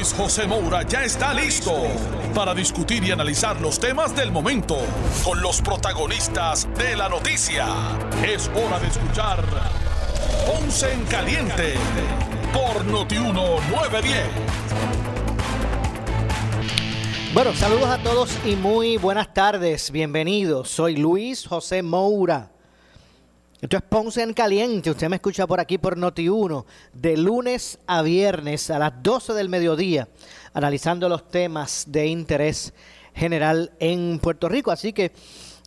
Luis José Moura ya está listo para discutir y analizar los temas del momento con los protagonistas de la noticia. Es hora de escuchar Ponce en Caliente por Notiuno 910. Bueno, saludos a todos y muy buenas tardes. Bienvenidos. Soy Luis José Moura. Esto es Ponce en Caliente. Usted me escucha por aquí por Noti1 de lunes a viernes a las 12 del mediodía, analizando los temas de interés general en Puerto Rico. Así que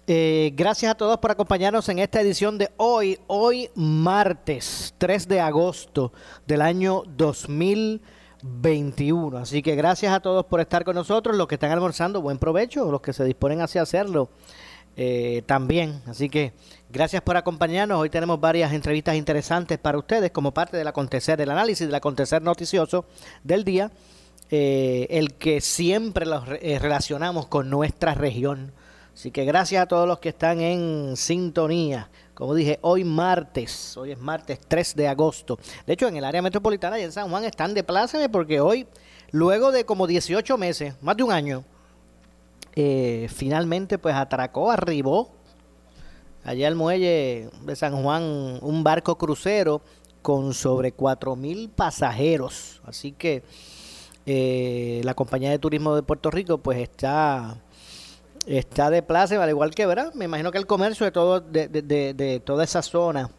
eh, gracias a todos por acompañarnos en esta edición de hoy, hoy martes 3 de agosto del año 2021. Así que gracias a todos por estar con nosotros, los que están almorzando, buen provecho, los que se disponen hacia hacerlo eh, también. Así que gracias por acompañarnos. Hoy tenemos varias entrevistas interesantes para ustedes como parte del acontecer, del análisis del acontecer noticioso del día, eh, el que siempre los eh, relacionamos con nuestra región. Así que gracias a todos los que están en sintonía. Como dije, hoy martes, hoy es martes 3 de agosto. De hecho, en el área metropolitana y en San Juan están de pláceme porque hoy, luego de como 18 meses, más de un año, eh, finalmente pues atracó, arribó allá al muelle de San Juan un barco crucero con sobre cuatro mil pasajeros. Así que eh, la compañía de turismo de Puerto Rico pues está está de plaza, al igual que, ¿verdad? Me imagino que el comercio de todo de, de, toda esa zona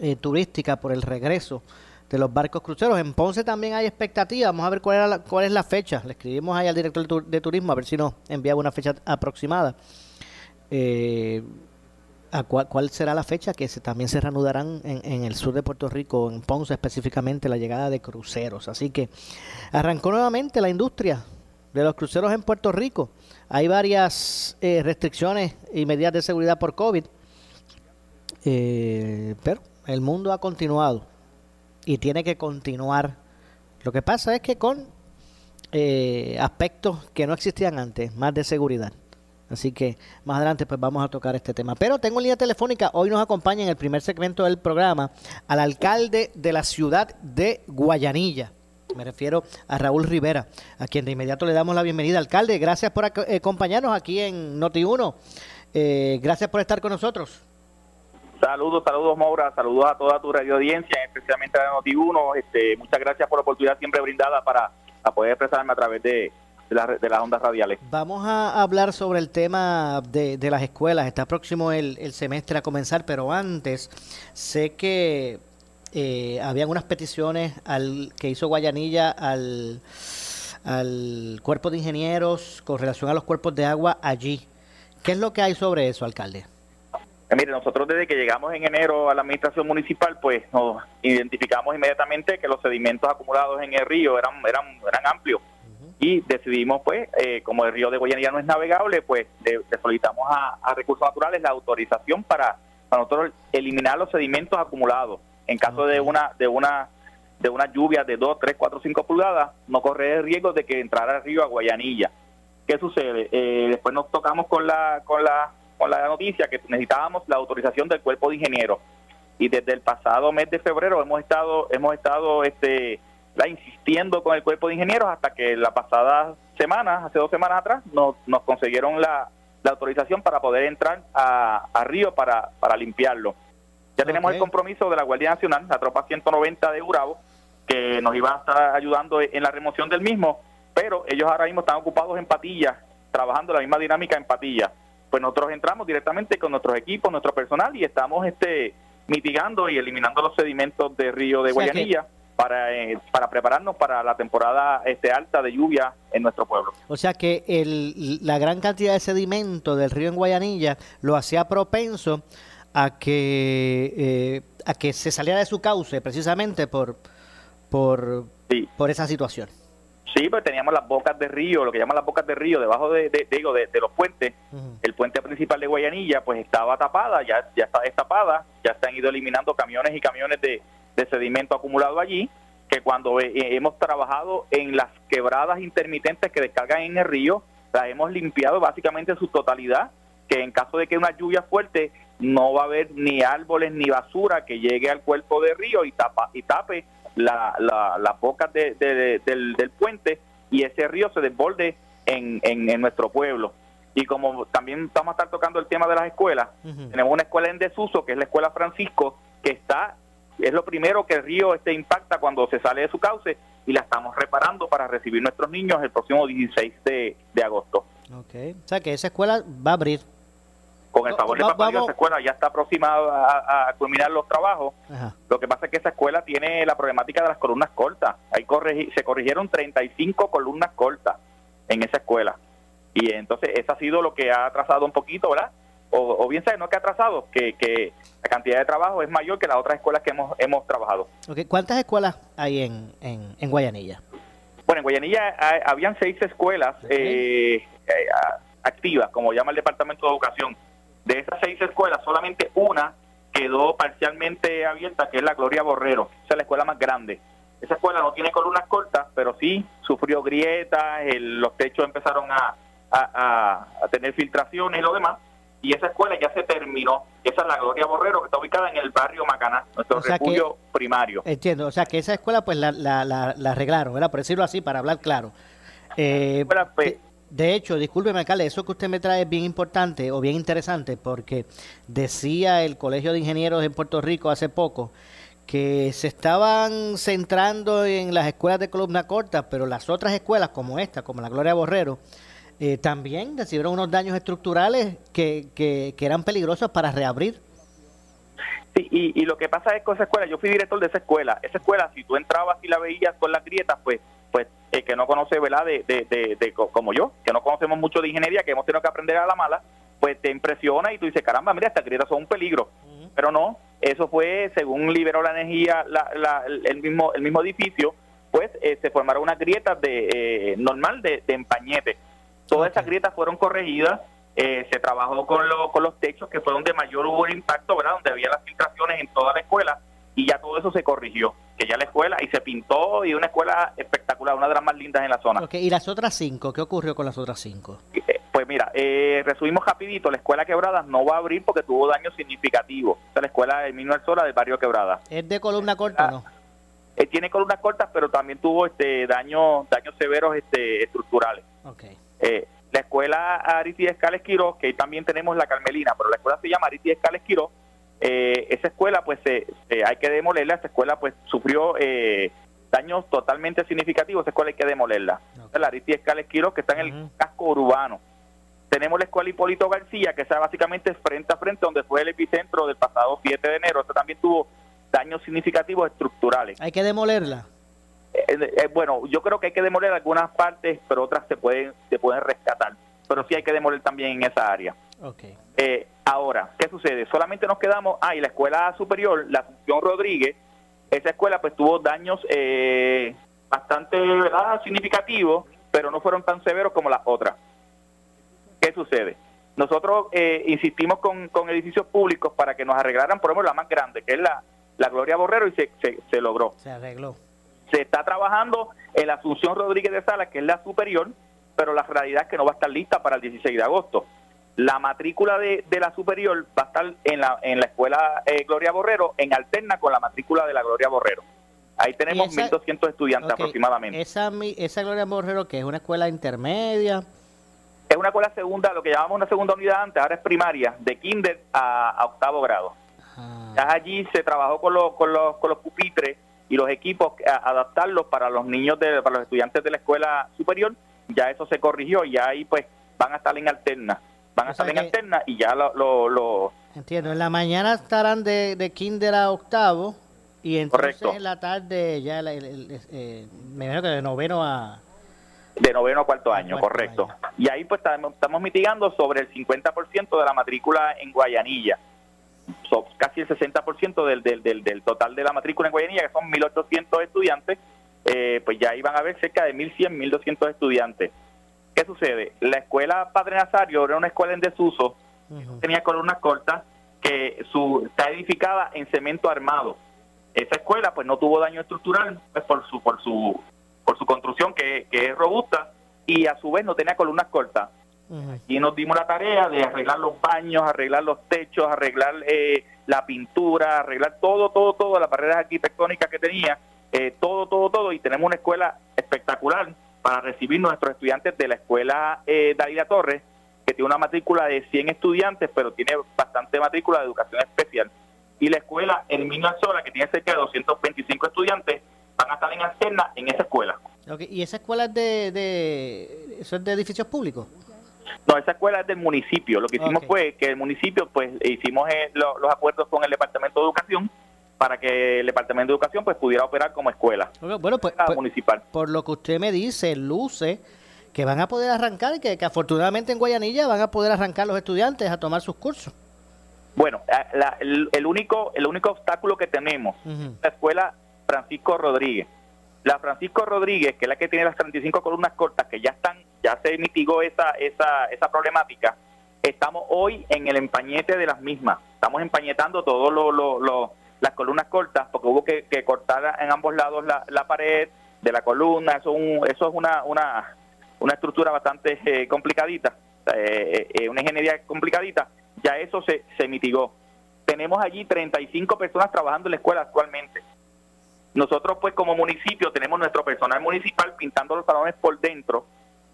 eh, turística por el regreso de los barcos cruceros. En Ponce también hay expectativa. Vamos a ver cuál, era cuál es la fecha. Le escribimos ahí al director de turismo a ver si nos enviaba una fecha aproximada. Eh, a cuál, será la fecha que se, también se reanudarán en, en, el sur de Puerto Rico, en Ponce específicamente, la llegada de cruceros. Así que arrancó nuevamente la industria de los cruceros en Puerto Rico. Hay varias eh, restricciones y medidas de seguridad por COVID, eh, pero el mundo ha continuado y tiene que continuar. Lo que pasa es que con eh, aspectos que no existían antes, más de seguridad. Así que más adelante pues vamos a tocar este tema. Pero tengo en línea telefónica, hoy nos acompaña en el primer segmento del programa al alcalde de la ciudad de Guayanilla. Me refiero a Raúl Rivera, a quien de inmediato le damos la bienvenida. Alcalde, gracias por eh, acompañarnos aquí en Noti1. Eh, gracias por estar con nosotros. Saludos, saludos Maura, saludos a toda tu radio audiencia, especialmente a Noti1. Este, muchas gracias por la oportunidad siempre brindada para, poder expresarme a través de, de, las ondas radiales. Vamos a hablar sobre el tema de, las escuelas. Está próximo el, el, semestre a comenzar, pero antes sé que eh, habían unas peticiones al que hizo Guayanilla al, al cuerpo de ingenieros con relación a los cuerpos de agua allí. ¿Qué es lo que hay sobre eso, alcalde? Eh, mire, nosotros desde que llegamos en enero a la administración municipal, pues nos identificamos inmediatamente que los sedimentos acumulados en el río eran eran eran amplios y decidimos, pues, eh, como el río de Guayanilla no es navegable, pues le, solicitamos a, Recursos Naturales la autorización para, para nosotros eliminar los sedimentos acumulados. En caso de una de una de una lluvia de 2, 3, 4, 5 pulgadas, no corre el riesgo de que entrara el río a Guayanilla. ¿Qué sucede? Eh, después nos tocamos con la con la con la noticia que necesitábamos la autorización del cuerpo de ingenieros y desde el pasado mes de febrero hemos estado hemos estado este la insistiendo con el cuerpo de ingenieros hasta que la pasada semana hace dos semanas atrás nos, nos consiguieron la, la autorización para poder entrar a, a Río para, para limpiarlo. Ya tenemos el compromiso de la Guardia Nacional la tropa 190 de Urabo que nos iba a estar ayudando en la remoción del mismo pero ellos ahora mismo están ocupados en Patilla trabajando la misma dinámica en Patilla pues nosotros entramos directamente con nuestros equipos, nuestro personal y estamos este mitigando y eliminando los sedimentos de río de Guayanilla para, eh, para prepararnos para la temporada este alta de lluvia en nuestro pueblo. O sea que el, la gran cantidad de sedimento del río en Guayanilla lo hacía propenso a que eh, a que se saliera de su cauce precisamente por por, por esa situación. Sí, pues teníamos las bocas de río, lo que llaman las bocas de río, debajo de, de, de, los puentes. El puente principal de Guayanilla, pues estaba tapada, ya, ya está destapada, ya se han ido eliminando camiones y camiones de, sedimento acumulado allí, que cuando eh, hemos trabajado en las quebradas intermitentes que descargan en el río, las hemos limpiado básicamente en su totalidad, que en caso de que una lluvia fuerte no va a haber ni árboles ni basura que llegue al cuerpo del río y, tapa, y tape la, la, las bocas de, del, del, puente y ese río se desborde en, en, nuestro pueblo. Y como también vamos a estar tocando el tema de las escuelas, tenemos una escuela en desuso, que es la Escuela Francisco, que está, es lo primero que el río este impacta cuando se sale de su cauce y la estamos reparando para recibir nuestros niños el próximo 16 de, de agosto. Ok, o sea que esa escuela va a abrir con el favor de papá Dios, esa escuela ya está aproximada a, culminar los trabajos. Lo que pasa es que esa escuela tiene la problemática de las columnas cortas. Ahí se corrigieron 35 columnas cortas en esa escuela. Y entonces eso ha sido lo que ha atrasado un poquito, ¿verdad? O, bien sabe, no que ha atrasado, que, que la cantidad de trabajo es mayor que las otras escuelas que hemos, hemos trabajado. ¿Cuántas escuelas hay en, en, Guayanilla? Bueno, en Guayanilla habían seis escuelas eh, eh, activas, como llama el Departamento de Educación de esas seis escuelas, solamente una quedó parcialmente abierta, que es la Gloria Borrero. Esa es la escuela más grande. Esa escuela no tiene columnas cortas, pero sí sufrió grietas, los techos empezaron a, tener filtraciones y lo demás. Y esa escuela ya se terminó. Esa es la Gloria Borrero, que está ubicada en el barrio Macaná, nuestro refugio primario. Entiendo, o sea que esa escuela pues la, la, la, arreglaron, ¿verdad? Por decirlo así, para hablar claro. Eh, pues, de hecho, discúlpeme, alcalde, eso que usted me trae es bien importante o bien interesante porque decía el Colegio de Ingenieros en Puerto Rico hace poco que se estaban centrando en las escuelas de columna corta, pero las otras escuelas como esta, como la Gloria Borrero, eh, también recibieron unos daños estructurales que, que, eran peligrosos para reabrir. Sí, y, y, lo que pasa es que esa escuela, yo fui director de esa escuela, esa escuela, si tú entrabas y la veías con las grietas, pues pues eh, que no conoce, ¿verdad? De, de, de, como yo, que no conocemos mucho de ingeniería, que hemos tenido que aprender a la mala, pues te impresiona y tú dices, caramba, mira, estas grietas son un peligro. Pero no, eso fue, según liberó la energía la, el, mismo, el mismo edificio, pues eh, se formaron unas grietas de eh, normal de, empañete. Todas esas grietas fueron corregidas, se trabajó con, con los techos que fue donde mayor hubo el impacto, ¿verdad? Donde había las filtraciones en toda la escuela y ya todo eso se corrigió, que ya la escuela y se pintó y una escuela espectacular, una de las más lindas en la zona. ¿Y las otras cinco? ¿Qué ocurrió con las otras cinco? Eh, pues mira, eh, resumimos rapidito, la escuela Quebradas no va a abrir porque tuvo daños significativos. O la escuela del Mino Sola del barrio Quebrada. ¿Es de columna corta o no? Eh, tiene columnas cortas, pero también tuvo este daños daños severos este estructurales. Okay. Eh, la escuela Aristides Escales Quiró, que también tenemos la Carmelina, pero la escuela se llama Aristides Escales Quiró, eh, esa escuela pues hay que demolerla, esa escuela pues sufrió eh, daños totalmente significativos, esa escuela hay que demolerla. La Aristides Esquiro que está en el casco urbano. Tenemos la escuela Hipólito García, que está básicamente frente a frente donde fue el epicentro del pasado 7 de enero. Esta también tuvo daños significativos estructurales. ¿Hay que demolerla? Eh, bueno, yo creo que hay que demoler algunas partes, pero otras se pueden, se pueden rescatar. Pero sí hay que demoler también en esa área. Okay. Eh, ahora, ¿qué sucede? Solamente nos quedamos, ah, y la escuela superior, la Asunción Rodríguez, esa escuela pues tuvo daños eh, bastante ¿verdad? significativos, pero no fueron tan severos como las otras. ¿Qué sucede? Nosotros eh, insistimos con, con, edificios públicos para que nos arreglaran, por ejemplo, la más grande, que es la, la Gloria Borrero, y se, se, se logró. Se arregló. Se está trabajando en la Asunción Rodríguez de Sala, que es la superior, pero la realidad es que no va a estar lista para el 16 de agosto. La matrícula de, de, la superior va a estar en la, en la escuela eh, Gloria Borrero en alterna con la matrícula de la Gloria Borrero. Ahí tenemos 1.200 estudiantes aproximadamente. Esa, esa Gloria Borrero, que es una escuela intermedia. Es una escuela segunda, lo que llamamos una segunda unidad antes, ahora es primaria, de kinder a, octavo grado. Ah. Ya allí se trabajó con los, con los, con los pupitres y los equipos, a, adaptarlos para los niños, de, para los estudiantes de la escuela superior. Ya eso se corrigió y ahí pues van a estar en alterna van a estar en alterna y ya lo, lo, Entiendo, en la mañana estarán de, de kinder a octavo y entonces en la tarde ya eh, me imagino que de noveno a... De noveno a cuarto año, correcto. Y ahí pues estamos, mitigando sobre el 50% de la matrícula en Guayanilla. Casi el 60% del, del, del, del total de la matrícula en Guayanilla, que son 1.800 estudiantes, eh, pues ya iban a haber cerca de 1.100, 1.200 estudiantes. ¿Qué sucede? La escuela Padre Nazario era una escuela en desuso, tenía columnas cortas, que su, está edificada en cemento armado. Esa escuela pues no tuvo daño estructural pues, por su por su por su construcción que, es robusta y a su vez no tenía columnas cortas. Y nos dimos la tarea de arreglar los baños, arreglar los techos, arreglar eh, la pintura, arreglar todo, todo, todo, las barreras arquitectónicas que tenía, eh, todo, todo, todo. Y tenemos una escuela espectacular para recibir nuestros estudiantes de la escuela eh, Dalila Torres, que tiene una matrícula de 100 estudiantes, pero tiene bastante matrícula de educación especial. Y la escuela Herminio Alzola, que tiene cerca de 225 estudiantes, van a estar en alterna en esa escuela. ¿Y esa escuela es de, de, eso es de edificios públicos? No, esa escuela es del municipio. Lo que hicimos fue que el municipio, pues, hicimos eh, los acuerdos con el Departamento de Educación para que el Departamento de Educación pues pudiera operar como escuela. Bueno, pues, pues, municipal. Por lo que usted me dice, luce que van a poder arrancar, que, que afortunadamente en Guayanilla van a poder arrancar los estudiantes a tomar sus cursos. Bueno, el, único el único obstáculo que tenemos es la escuela Francisco Rodríguez. La Francisco Rodríguez, que es la que tiene las 35 columnas cortas, que ya están, ya se mitigó esa, esa, esa problemática, estamos hoy en el empañete de las mismas. Estamos empañetando todas lo, las columnas cortas, porque hubo que, cortar en ambos lados la, pared de la columna. Eso, eso es una, una, una estructura bastante eh, complicadita, eh, eh, una ingeniería complicadita. Ya eso se, se mitigó. Tenemos allí 35 personas trabajando en la escuela actualmente nosotros pues como municipio tenemos nuestro personal municipal pintando los salones por dentro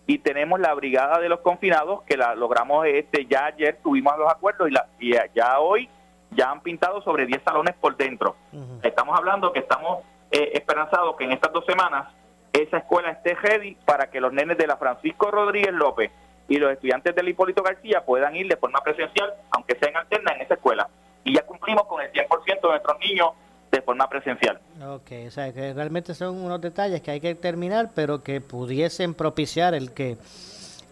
y tenemos la brigada de los confinados que la logramos este ya ayer tuvimos los acuerdos y, la, y ya hoy ya han pintado sobre 10 salones por dentro. Estamos hablando que estamos eh, esperanzados que en estas dos semanas esa escuela esté ready para que los nenes de la Francisco Rodríguez López y los estudiantes del Hipólito García puedan ir de forma presencial, aunque sea en alterna, en esa escuela. Y ya cumplimos con el 100% de nuestros niños de forma presencial. Ok, o sea, que realmente son unos detalles que hay que terminar, pero que pudiesen propiciar el que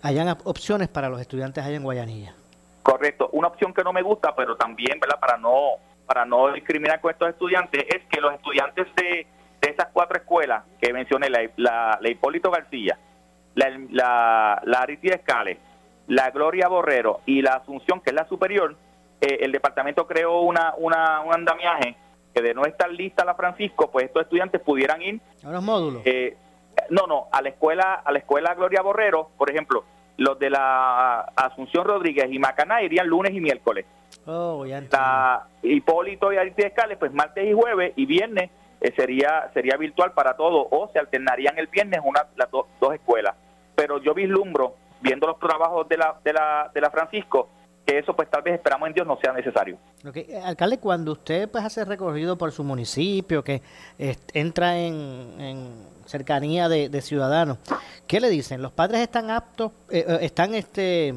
hayan opciones para los estudiantes allá en Guayanilla. Correcto. Una opción que no me gusta, pero también, ¿verdad? Para no para no discriminar con estos estudiantes, es que los estudiantes de, de esas cuatro escuelas que mencioné, la, la, Hipólito García, la, la, la Escales, la Gloria Borrero y la Asunción, que es la superior, eh, el departamento creó una, una, un andamiaje de no estar lista la Francisco, pues estos estudiantes pudieran ir a los módulos. Eh, no, no, a la escuela, a la escuela Gloria Borrero, por ejemplo, los de la Asunción Rodríguez y Macaná irían lunes y miércoles. Oh, ya la Hipólito y Escales, pues martes y jueves y viernes eh, sería sería virtual para todos o se alternarían el viernes una las dos escuelas. Pero yo vislumbro viendo los trabajos de la de la de la Francisco que eso pues tal vez esperamos en Dios no sea necesario. Okay. Eh, alcalde, cuando usted pues hace recorrido por su municipio, que entra en, cercanía de, ciudadanos, ¿qué le dicen? ¿Los padres están aptos, eh, eh, están este...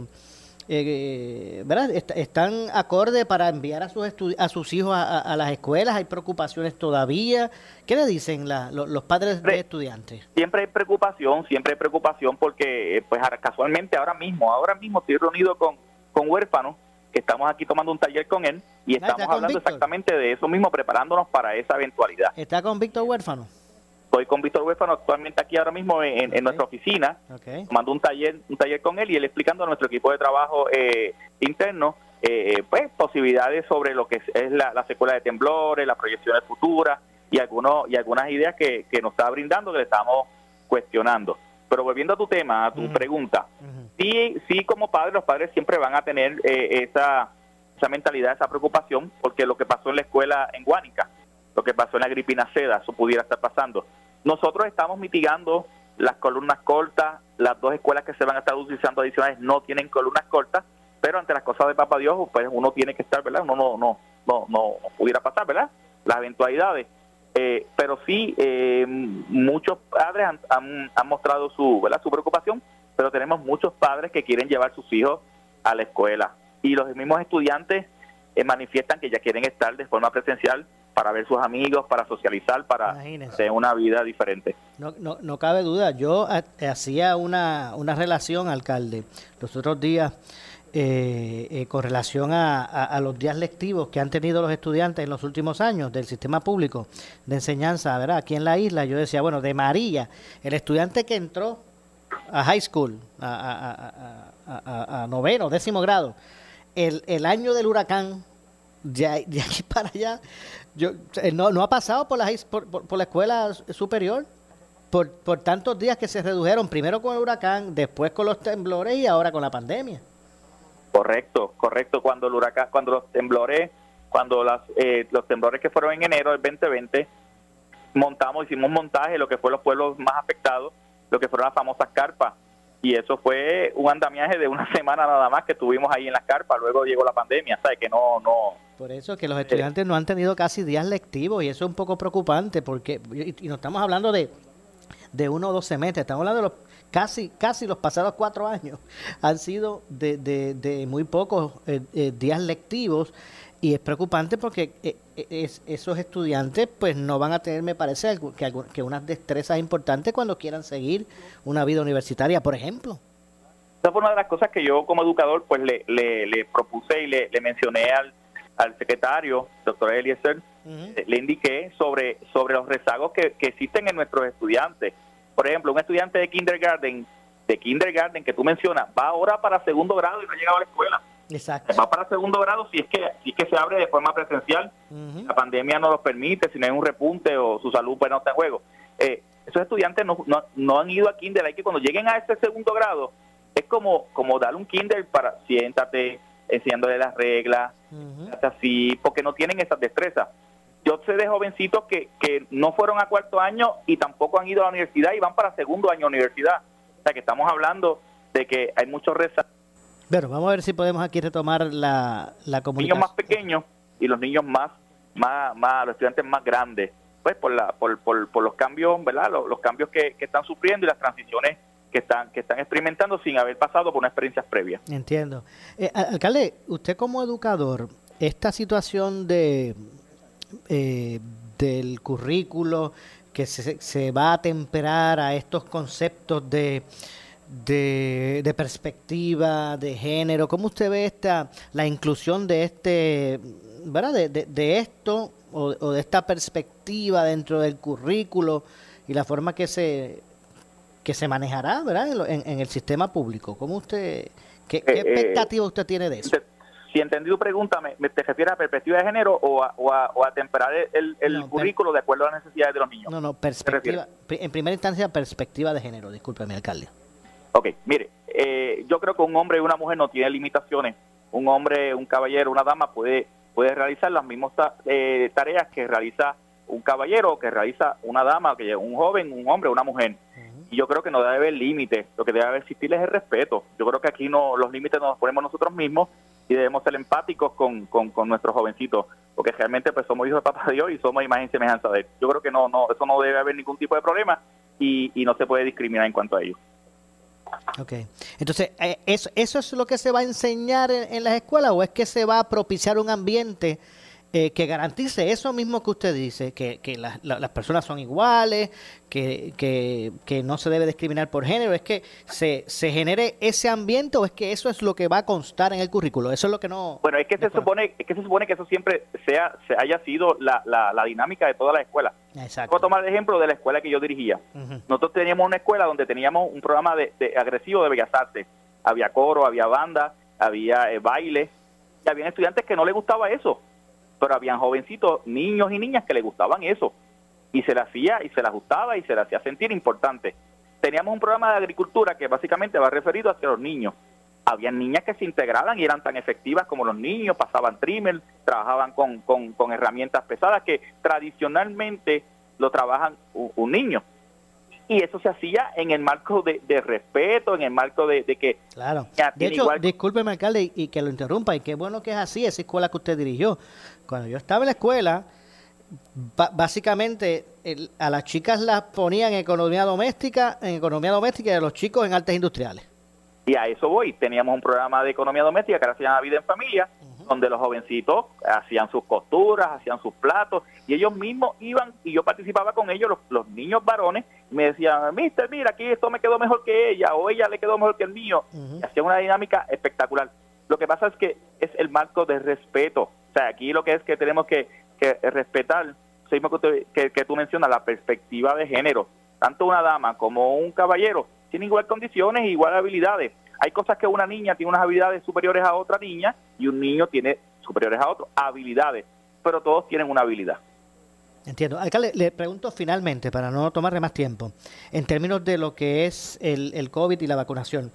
¿verdad? están acorde para enviar a sus a sus hijos a, las escuelas hay preocupaciones todavía qué le dicen los padres de estudiantes siempre hay preocupación siempre hay preocupación porque pues casualmente ahora mismo ahora mismo estoy reunido con con huérfanos, que estamos aquí tomando un taller con él y estamos hablando exactamente de eso mismo, preparándonos para esa eventualidad. ¿Está con Víctor Huérfano? Estoy con Víctor Huérfano actualmente aquí ahora mismo en, nuestra oficina, tomando un taller, un taller con él y él explicando a nuestro equipo de trabajo eh, interno eh, eh, pues posibilidades sobre lo que es, la, la, secuela de temblores, las proyecciones futuras y algunos y algunas ideas que, que nos está brindando que le estamos cuestionando. Pero volviendo a tu tema, a tu pregunta, sí, sí como padres, los padres siempre van a tener eh, esa, esa mentalidad, esa preocupación, porque lo que pasó en la escuela en Guánica, lo que pasó en la gripina seda, eso pudiera estar pasando. Nosotros estamos mitigando las columnas cortas, las dos escuelas que se van a estar utilizando adicionales no tienen columnas cortas, pero ante las cosas de Papá Dios, pues uno tiene que estar, ¿verdad? Uno no, no, no, no pudiera pasar, ¿verdad? Las eventualidades. Eh, pero sí, eh, muchos padres han, han, mostrado su, ¿verdad? su preocupación, pero tenemos muchos padres que quieren llevar sus hijos a la escuela. Y los mismos estudiantes eh, manifiestan que ya quieren estar de forma presencial para ver sus amigos, para socializar, para tener una vida diferente. No, no, no cabe duda, yo hacía una, una relación, alcalde, los otros días eh, eh, con relación a, los días lectivos que han tenido los estudiantes en los últimos años del sistema público de enseñanza, ¿verdad? Aquí en la isla, yo decía, bueno, de María, el estudiante que entró a high school, a, noveno, décimo grado, el, el año del huracán, de, aquí para allá, yo, eh, no, no ha pasado por la, por, la escuela superior por, por tantos días que se redujeron, primero con el huracán, después con los temblores y ahora con la pandemia. Correcto, correcto. Cuando el huracán, cuando los temblores, cuando las, eh, los temblores que fueron en enero del 2020, montamos, hicimos un montaje de lo que fue los pueblos más afectados, lo que fueron las famosas carpas. Y eso fue un andamiaje de una semana nada más que tuvimos ahí en las carpas. Luego llegó la pandemia, ¿sabes? Que no, no. Por eso que los estudiantes no han tenido casi días lectivos y eso es un poco preocupante porque, y, y no estamos hablando de de uno o dos semestres. Estamos hablando de los casi, casi los pasados cuatro años han sido de, de, muy pocos eh, eh, días lectivos y es preocupante porque eh, esos estudiantes pues no van a tener, me parece, que, que unas destrezas importantes cuando quieran seguir una vida universitaria, por ejemplo. Esa fue una de las cosas que yo como educador pues le, le, propuse y le, le mencioné al, al secretario, doctor Eliezer, eh, le indiqué sobre, sobre los rezagos que, existen en nuestros estudiantes. Por ejemplo, un estudiante de kindergarten, de kindergarten que tú mencionas, va ahora para segundo grado y no ha llegado a la escuela. Exacto. Va para segundo grado si es que si es que se abre de forma presencial. La pandemia no lo permite, si no hay un repunte o su salud pues no está en juego. Eh, esos estudiantes no, no, han ido a kinder, hay que cuando lleguen a ese segundo grado, es como, como darle un kinder para siéntate, enseñándole las reglas, así, porque no tienen esas destrezas. Yo sé de jovencitos que, que no fueron a cuarto año y tampoco han ido a la universidad y van para segundo año de universidad. O sea que estamos hablando de que hay muchos rezagos. Pero vamos a ver si podemos aquí retomar la, la comunicación. Niños más pequeños y los niños más, más, más los estudiantes más grandes, pues por, la, por, por, por los cambios, ¿verdad? Los, cambios que, que están sufriendo y las transiciones que están que están experimentando sin haber pasado por una experiencia previa. Entiendo. Eh, alcalde, usted como educador, esta situación de eh, del currículo que se, se, va a temperar a estos conceptos de, de, perspectiva, de género, ¿cómo usted ve esta la inclusión de este, ¿verdad? De, de, esto o, o de esta perspectiva dentro del currículo y la forma que se que se manejará ¿verdad? En, el sistema público. ¿Cómo usted, qué, eh, eh, expectativa usted tiene de eso? Si entendí tu pregunta, ¿me, ¿te refieres a perspectiva de género o a, o a, temperar el, el currículo de acuerdo a las necesidades de los niños? No, no, perspectiva. En primera instancia, perspectiva de género, discúlpeme, alcalde. Ok, mire, eh, yo creo que un hombre y una mujer no tienen limitaciones. Un hombre, un caballero, una dama puede, puede realizar las mismas tareas que realiza un caballero, que realiza una dama, que un joven, un hombre, una mujer y yo creo que no debe haber límites, lo que debe existir es el respeto. Yo creo que aquí no los límites nos ponemos nosotros mismos y debemos ser empáticos con, con, nuestros jovencitos, porque realmente pues somos hijos de Papá Dios y somos imagen y semejanza de él. Yo creo que no, no, eso no debe haber ningún tipo de problema y, y no se puede discriminar en cuanto a ello. Ok, entonces, eh, ¿eso, ¿eso es lo que se va a enseñar en, en las escuelas o es que se va a propiciar un ambiente eh, que garantice eso mismo que usted dice, que, que las personas son iguales, que, que, no se debe discriminar por género, es que se, se genere ese ambiente o es que eso es lo que va a constar en el currículo, eso es lo que no... Bueno, es que se supone es que se supone que eso siempre sea se haya sido la, la, dinámica de toda la escuela. Exacto. Puedo tomar el ejemplo de la escuela que yo dirigía. Nosotros teníamos una escuela donde teníamos un programa de, agresivo de bellas artes. Había coro, había banda, había eh, baile, y había estudiantes que no les gustaba eso pero habían jovencitos, niños y niñas que le gustaban eso y se le hacía y se le ajustaba y se le hacía sentir importante. Teníamos un programa de agricultura que básicamente va referido hacia los niños. Habían niñas que se integraban y eran tan efectivas como los niños, pasaban trimmer, trabajaban con, con, herramientas pesadas que tradicionalmente lo trabajan un niño y eso se hacía en el marco de, respeto, en el marco de, que... Claro. De hecho, discúlpeme, alcalde, y, que lo interrumpa, y qué bueno que es así, esa escuela que usted dirigió. Cuando yo estaba en la escuela, básicamente a las chicas las ponían en economía doméstica, en economía doméstica y a los chicos en artes industriales. Y a eso voy. Teníamos un programa de economía doméstica que ahora se llama Vida en Familia, donde los jovencitos hacían sus costuras, hacían sus platos, y ellos mismos iban, y yo participaba con ellos, los, niños varones, me decían, mister, mira, aquí esto me quedó mejor que ella, o ella le quedó mejor que el mío, y hacían una dinámica espectacular. Lo que pasa es que es el marco de respeto. O sea, aquí lo que es que tenemos que, que respetar, que, que tú mencionas, la perspectiva de género. Tanto una dama como un caballero tienen igual condiciones e igual habilidades. Hay cosas que una niña tiene unas habilidades superiores a otra niña y un niño tiene superiores a otro, habilidades, pero todos tienen una habilidad. Entiendo. Acá le, pregunto finalmente, para no tomarle más tiempo, en términos de lo que es el, el COVID y la vacunación,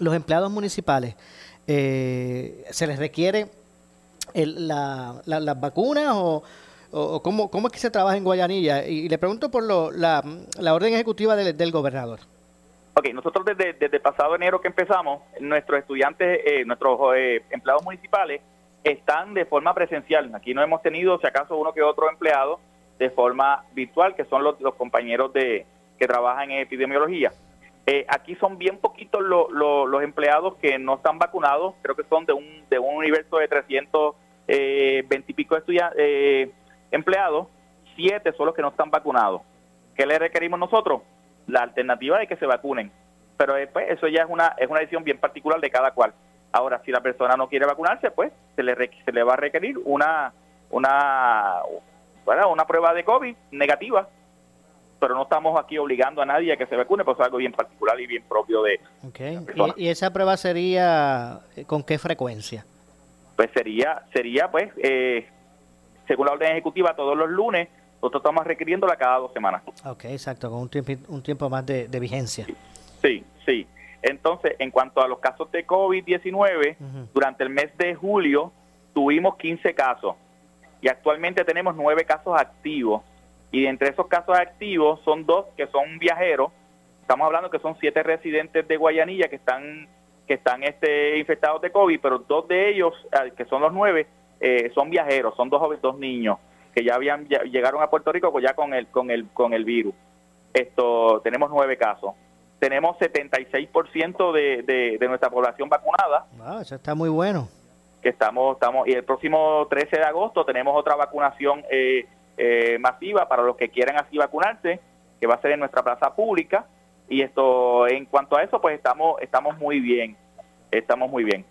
los empleados municipales, eh, ¿se les requiere la, las vacunas o, o cómo, cómo, es que se trabaja en Guayanilla? Y, le pregunto por lo, la, la, orden ejecutiva del, del gobernador. Ok, nosotros desde, desde pasado enero que empezamos, nuestros estudiantes, eh, nuestros eh, empleados municipales están de forma presencial. Aquí no hemos tenido, si acaso, uno que otro empleado de forma virtual, que son los, los compañeros de que trabajan en epidemiología. Eh, aquí son bien poquitos los empleados que no están vacunados, creo que son de un, de un universo de 320 eh, y pico empleados, siete son los que no están vacunados. ¿Qué le requerimos nosotros? La alternativa de que se vacunen. Pero después eso ya es una, es una decisión bien particular de cada cual. Ahora, si la persona no quiere vacunarse, pues se le, se le va a requerir una, una, una prueba de COVID negativa pero no estamos aquí obligando a nadie a que se vacune, pues es algo bien particular y bien propio de okay. ¿Y, esa prueba sería eh, con qué frecuencia? Pues sería, sería pues, eh, según la orden ejecutiva, todos los lunes, nosotros estamos requiriéndola cada dos semanas. Ok, exacto, con un tiempo, un tiempo más de, vigencia. Sí, sí. Entonces, en cuanto a los casos de COVID-19, durante el mes de julio tuvimos 15 casos y actualmente tenemos 9 casos activos y entre esos casos activos son dos que son viajeros. Estamos hablando que son siete residentes de Guayanilla que están que están este infectados de COVID, pero dos de ellos, que son los nueve, eh, son viajeros, son dos dos niños que ya habían llegaron a Puerto Rico ya con el con el con el virus. Esto tenemos nueve casos. Tenemos 76% de, de, de nuestra población vacunada. Ah, eso está muy bueno. Que estamos estamos y el próximo 13 de agosto tenemos otra vacunación eh, eh, masiva para los que quieran así vacunarse, que va a ser en nuestra plaza pública. Y esto, en cuanto a eso, pues estamos, estamos muy bien, estamos muy bien.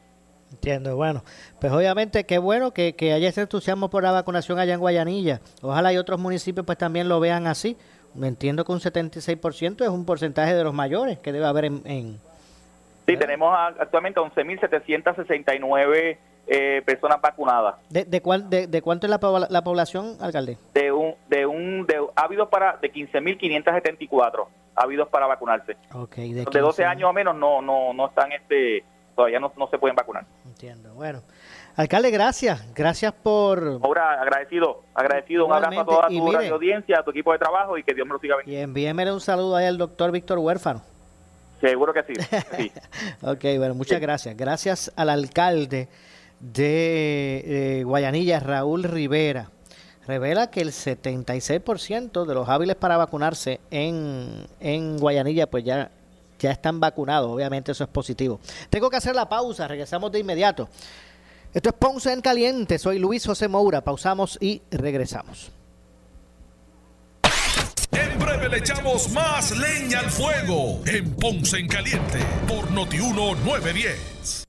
Entiendo, bueno, pues obviamente qué bueno que, haya ese entusiasmo por la vacunación allá en Guayanilla. Ojalá y otros municipios pues también lo vean así. Me entiendo que un 76% es un porcentaje de los mayores que debe haber en... en sí, tenemos actualmente 11.769 eh, personas vacunadas. ¿De, de, cuál, de, cuánto es la, la, población, alcalde? De un, de un, de, habido para, de 15.574 ha habido para vacunarse. Okay, de, 12 años o menos no, no, no están, este, todavía no, no se pueden vacunar. Entiendo, bueno. Alcalde, gracias, gracias por... Ahora, agradecido, agradecido, un abrazo a toda tu audiencia, a tu equipo de trabajo y que Dios me lo siga Y envíeme un saludo ahí al doctor Víctor Huérfano. Seguro que sí. sí. ok, bueno, muchas gracias. Gracias al alcalde de Guayanilla, Raúl Rivera, revela que el 76% de los hábiles para vacunarse en, en Guayanilla pues ya, ya están vacunados. Obviamente eso es positivo. Tengo que hacer la pausa, regresamos de inmediato. Esto es Ponce en Caliente, soy Luis José Moura, pausamos y regresamos. En breve le echamos más leña al fuego en Ponce en Caliente por Notiuno 910.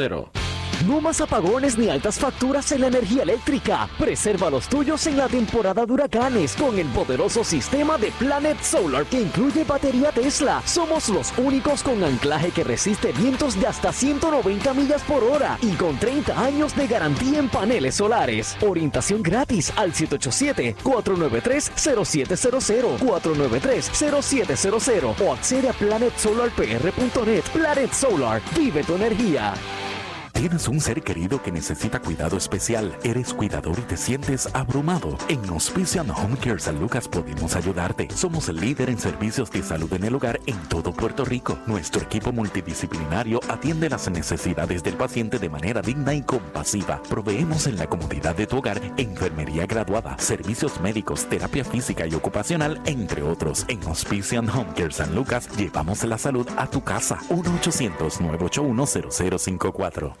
No más apagones ni altas facturas en la energía eléctrica. Preserva los tuyos en la temporada de huracanes con el poderoso sistema de Planet Solar que incluye batería Tesla. Somos los únicos con anclaje que resiste vientos de hasta 190 millas por hora y con 30 años de garantía en paneles solares. Orientación gratis al 787-493-0700, 493-0700 o accede a planetsolarpr.net. Planet Solar, vive tu energía. Tienes un ser querido que necesita cuidado especial, eres cuidador y te sientes abrumado. En Hospician Home Care San Lucas podemos ayudarte. Somos el líder en servicios de salud en el hogar en todo Puerto Rico. Nuestro equipo multidisciplinario atiende las necesidades del paciente de manera digna y compasiva. Proveemos en la comodidad de tu hogar enfermería graduada, servicios médicos, terapia física y ocupacional, entre otros. En Hospician Home Care San Lucas llevamos la salud a tu casa. 1-800-981-0054.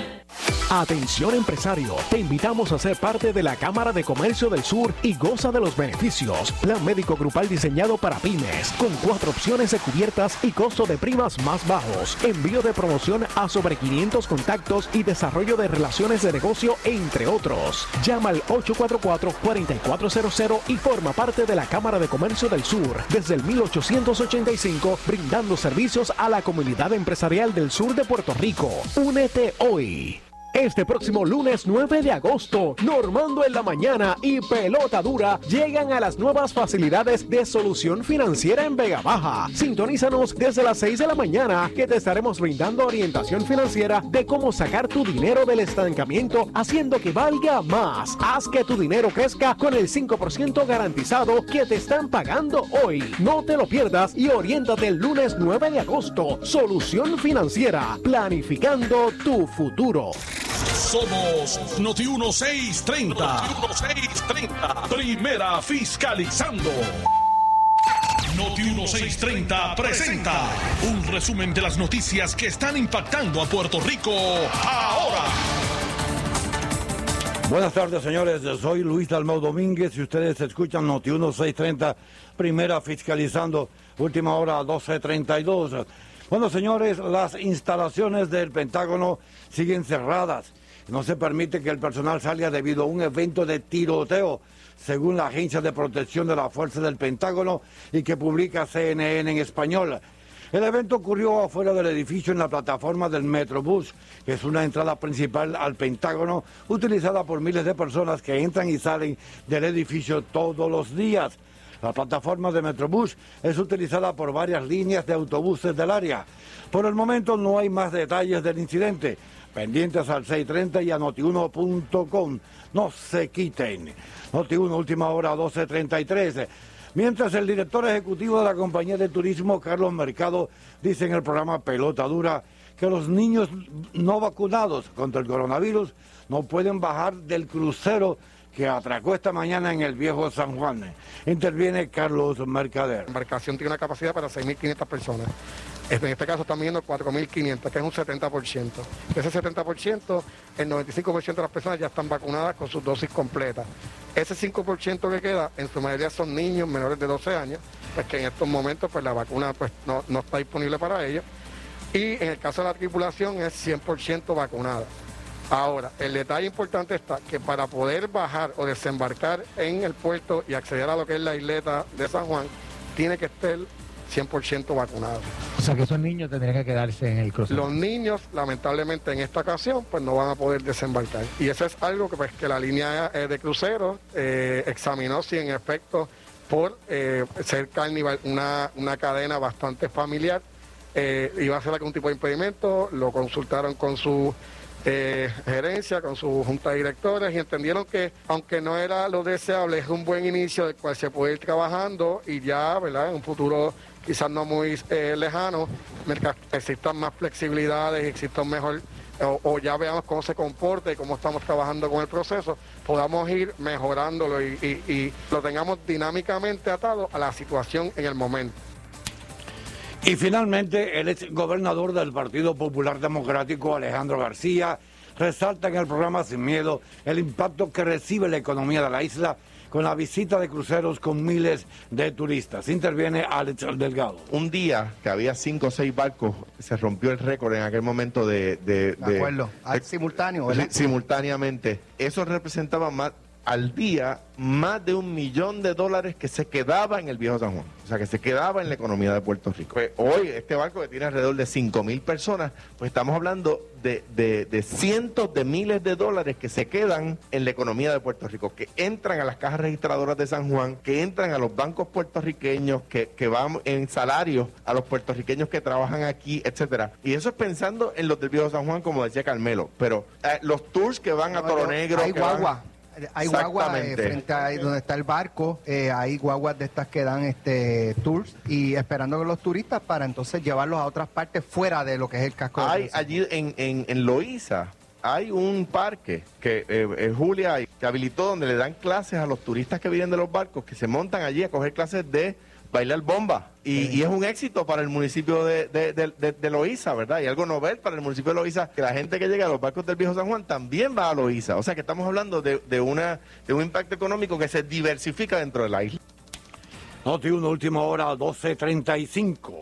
Atención empresario, te invitamos a ser parte de la Cámara de Comercio del Sur y goza de los beneficios. Plan médico grupal diseñado para pymes, con cuatro opciones de cubiertas y costo de primas más bajos. Envío de promoción a sobre 500 contactos y desarrollo de relaciones de negocio, entre otros. Llama al 844-4400 y forma parte de la Cámara de Comercio del Sur desde el 1885, brindando servicios a la comunidad empresarial del sur de Puerto Rico. Únete hoy. Este próximo lunes 9 de agosto, Normando en la mañana y Pelota Dura llegan a las nuevas facilidades de solución financiera en Vega Baja. Sintonízanos desde las 6 de la mañana que te estaremos brindando orientación financiera de cómo sacar tu dinero del estancamiento haciendo que valga más. Haz que tu dinero crezca con el 5% garantizado que te están pagando hoy. No te lo pierdas y oriéntate el lunes 9 de agosto. Solución financiera, planificando tu futuro. Somos Noti 1630. Noti 1630. Primera fiscalizando. Noti 1630 presenta un resumen de las noticias que están impactando a Puerto Rico ahora. Buenas tardes, señores. Soy Luis Dalmau Domínguez y ustedes escuchan Noti 1630, primera fiscalizando, última hora 1232. Bueno, señores, las instalaciones del Pentágono siguen cerradas. No se permite que el personal salga debido a un evento de tiroteo, según la Agencia de Protección de la Fuerza del Pentágono y que publica CNN en español. El evento ocurrió afuera del edificio en la plataforma del Metrobús, que es una entrada principal al Pentágono utilizada por miles de personas que entran y salen del edificio todos los días. La plataforma de Metrobús es utilizada por varias líneas de autobuses del área. Por el momento no hay más detalles del incidente. Pendientes al 630 y a notiuno.com. No se quiten. Noti1, última hora 1233. Mientras el director ejecutivo de la compañía de turismo, Carlos Mercado, dice en el programa Pelota Dura que los niños no vacunados contra el coronavirus no pueden bajar del crucero que atracó esta mañana en el viejo San Juan. Interviene Carlos Mercader. La embarcación tiene una capacidad para 6.500 personas. En este caso estamos viendo 4.500, que es un 70%. De ese 70%, el 95% de las personas ya están vacunadas con sus dosis completas. Ese 5% que queda, en su mayoría son niños menores de 12 años, pues que en estos momentos pues la vacuna pues, no, no está disponible para ellos. Y en el caso de la tripulación es 100% vacunada. Ahora, el detalle importante está que para poder bajar o desembarcar en el puerto y acceder a lo que es la isleta de San Juan, tiene que estar 100% vacunado. O sea que esos niños tendrían que quedarse en el crucero. Los niños, lamentablemente en esta ocasión, pues no van a poder desembarcar. Y eso es algo que, pues, que la línea eh, de crucero eh, examinó si en efecto por eh, ser Carnival una, una cadena bastante familiar, eh, iba a ser algún tipo de impedimento, lo consultaron con su eh, gerencia, con su junta de directores y entendieron que aunque no era lo deseable, es un buen inicio del cual se puede ir trabajando y ya, ¿verdad? En un futuro quizás no muy eh, lejano, existan más flexibilidades existan mejor, o, ya veamos cómo se comporta y cómo estamos trabajando con el proceso, podamos ir mejorándolo y, y- y lo tengamos dinámicamente atado a la situación en el momento. Y finalmente, el ex gobernador del Partido Popular Democrático, Alejandro García, resalta en el programa Sin Miedo el impacto que recibe la economía de la isla con la visita de cruceros con miles de turistas. Interviene Alex Delgado. Un día que había cinco o seis barcos, se rompió el récord en aquel momento de... De, De acuerdo. Ah, simultáneo, simultáneamente. Eso representaba más al día más de un millón de dólares que se quedaba en el viejo San Juan. O sea, que se quedaba en la economía de Puerto Rico. Pues, hoy, este barco que tiene alrededor de 5 mil personas, pues estamos hablando de, de- de cientos de miles de dólares que se quedan en la economía de Puerto Rico, que entran a las cajas registradoras de San Juan, que entran a los bancos puertorriqueños, que, que van en salarios a los puertorriqueños que trabajan aquí, etcétera. Y eso es pensando en los del viejo San Juan, como decía Carmelo. Pero eh, los tours que van a Toro Negro. Hay van- guagua. Hay guaguas eh, frente a donde está el barco, eh, hay guaguas de estas que dan este tours y esperando que los turistas para entonces llevarlos a otras partes fuera de lo que es el casco. Hay allí en, en, en Loíza, hay un parque que eh, eh, Julia que habilitó donde le dan clases a los turistas que vienen de los barcos, que se montan allí a coger clases de bailar bomba. Y, y es un éxito para el municipio de, de, de, de- de Loíza, ¿verdad? Y algo novel para el municipio de Loíza, que la gente que llega a los barcos del Viejo San Juan también va a Loíza. O sea que estamos hablando de, de, una, de un impacto económico que se diversifica dentro de la isla. Noti 1, última hora, 12.35.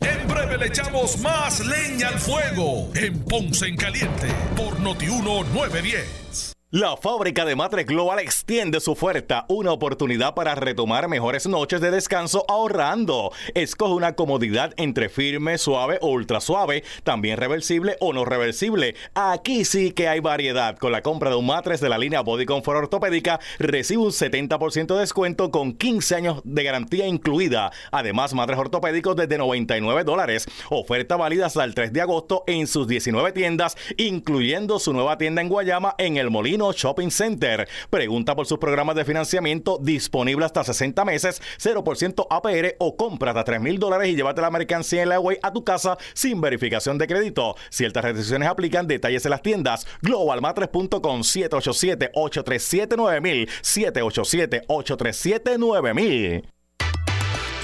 En breve le echamos más leña al fuego en Ponce en Caliente por Noti1 910. La fábrica de Matres Global extiende su oferta, una oportunidad para retomar mejores noches de descanso ahorrando. Escoge una comodidad entre firme, suave o ultra suave, también reversible o no reversible. Aquí sí que hay variedad. Con la compra de un matres de la línea Body Comfort Ortopédica, recibe un 70% de descuento con 15 años de garantía incluida. Además, matres ortopédicos desde 99 dólares. Oferta válida hasta el 3 de agosto en sus 19 tiendas, incluyendo su nueva tienda en Guayama en el Molino Shopping Center. Pregunta por sus programas de financiamiento disponible hasta 60 meses, 0% APR o compra hasta 3 mil dólares y llévate la mercancía en la a tu casa sin verificación de crédito. Ciertas restricciones aplican, detalles en las tiendas. Globalmatres.com 787-837-9000 787-837-9000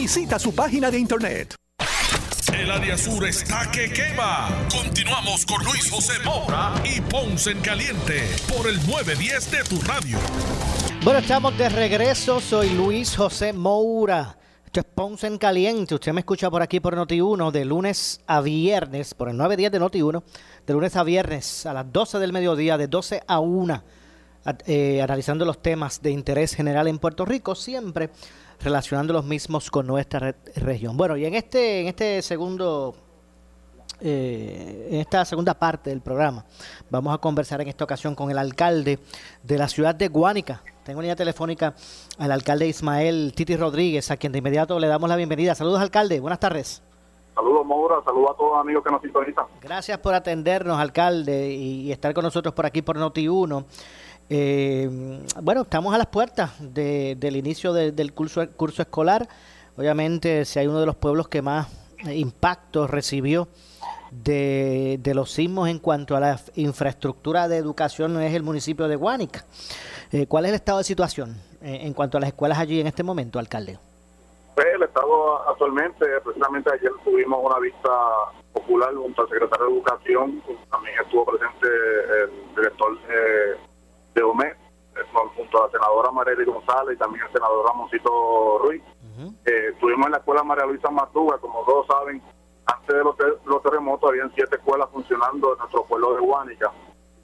Visita su página de internet. El área sur está que quema. Continuamos con Luis José Moura y Ponce en Caliente por el 910 de tu radio. Bueno, estamos de regreso. Soy Luis José Moura. Esto es Ponce en Caliente. Usted me escucha por aquí por Noti1 de lunes a viernes, por el 910 de Noti1, de lunes a viernes a las 12 del mediodía, de 12 a 1, a- eh, analizando los temas de interés general en Puerto Rico, siempre relacionando los mismos con nuestra re- región. Bueno, y en este, en este segundo eh, en esta segunda parte del programa, vamos a conversar en esta ocasión con el alcalde de la ciudad de Guánica. Tengo línea telefónica al alcalde Ismael Titi Rodríguez, a quien de inmediato le damos la bienvenida. Saludos, alcalde. Buenas tardes. Saludos, Maura. Saludos a todos los amigos que nos sintonizan. Gracias por atendernos, alcalde, y, estar con nosotros por aquí por Noti1. Eh, bueno, estamos a las puertas del inicio del curso, curso escolar. Obviamente, si hay uno de los pueblos que más impacto recibió de, los sismos en cuanto a la infraestructura de educación es el municipio de Guánica. Eh, ¿Cuál es el estado de situación eh, en cuanto a las escuelas allí en este momento, alcalde? Pues el estado actualmente, precisamente ayer tuvimos una vista popular junto al secretario de Educación, también estuvo presente el director de, de OME, junto a la senadora Marely González y también el senador Ramoncito Ruiz. Eh, estuvimos en la escuela María Luisa Matuga, como todos saben, antes de los, terremotos habían siete escuelas funcionando en nuestro pueblo de Guánica.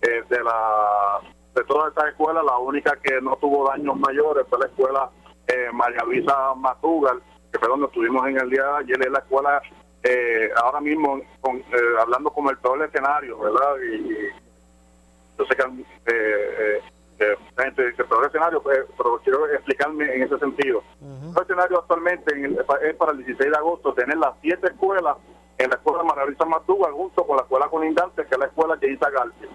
Eh, de, la, de todas estas escuelas, la única que no tuvo daños mayores fue la escuela eh, María Luisa Matugal, que fue donde estuvimos en el día de ayer, es la escuela ahora mismo con, hablando como el todo el escenario, ¿verdad? Y, yo sé que eh, la gente dice, pero el escenario, pues, pero quiero explicarme en ese sentido. El escenario actualmente es para el 16 de agosto tener las siete escuelas en la escuela Maravilla Matuga junto con la escuela colindante, que es la escuela Yeita García.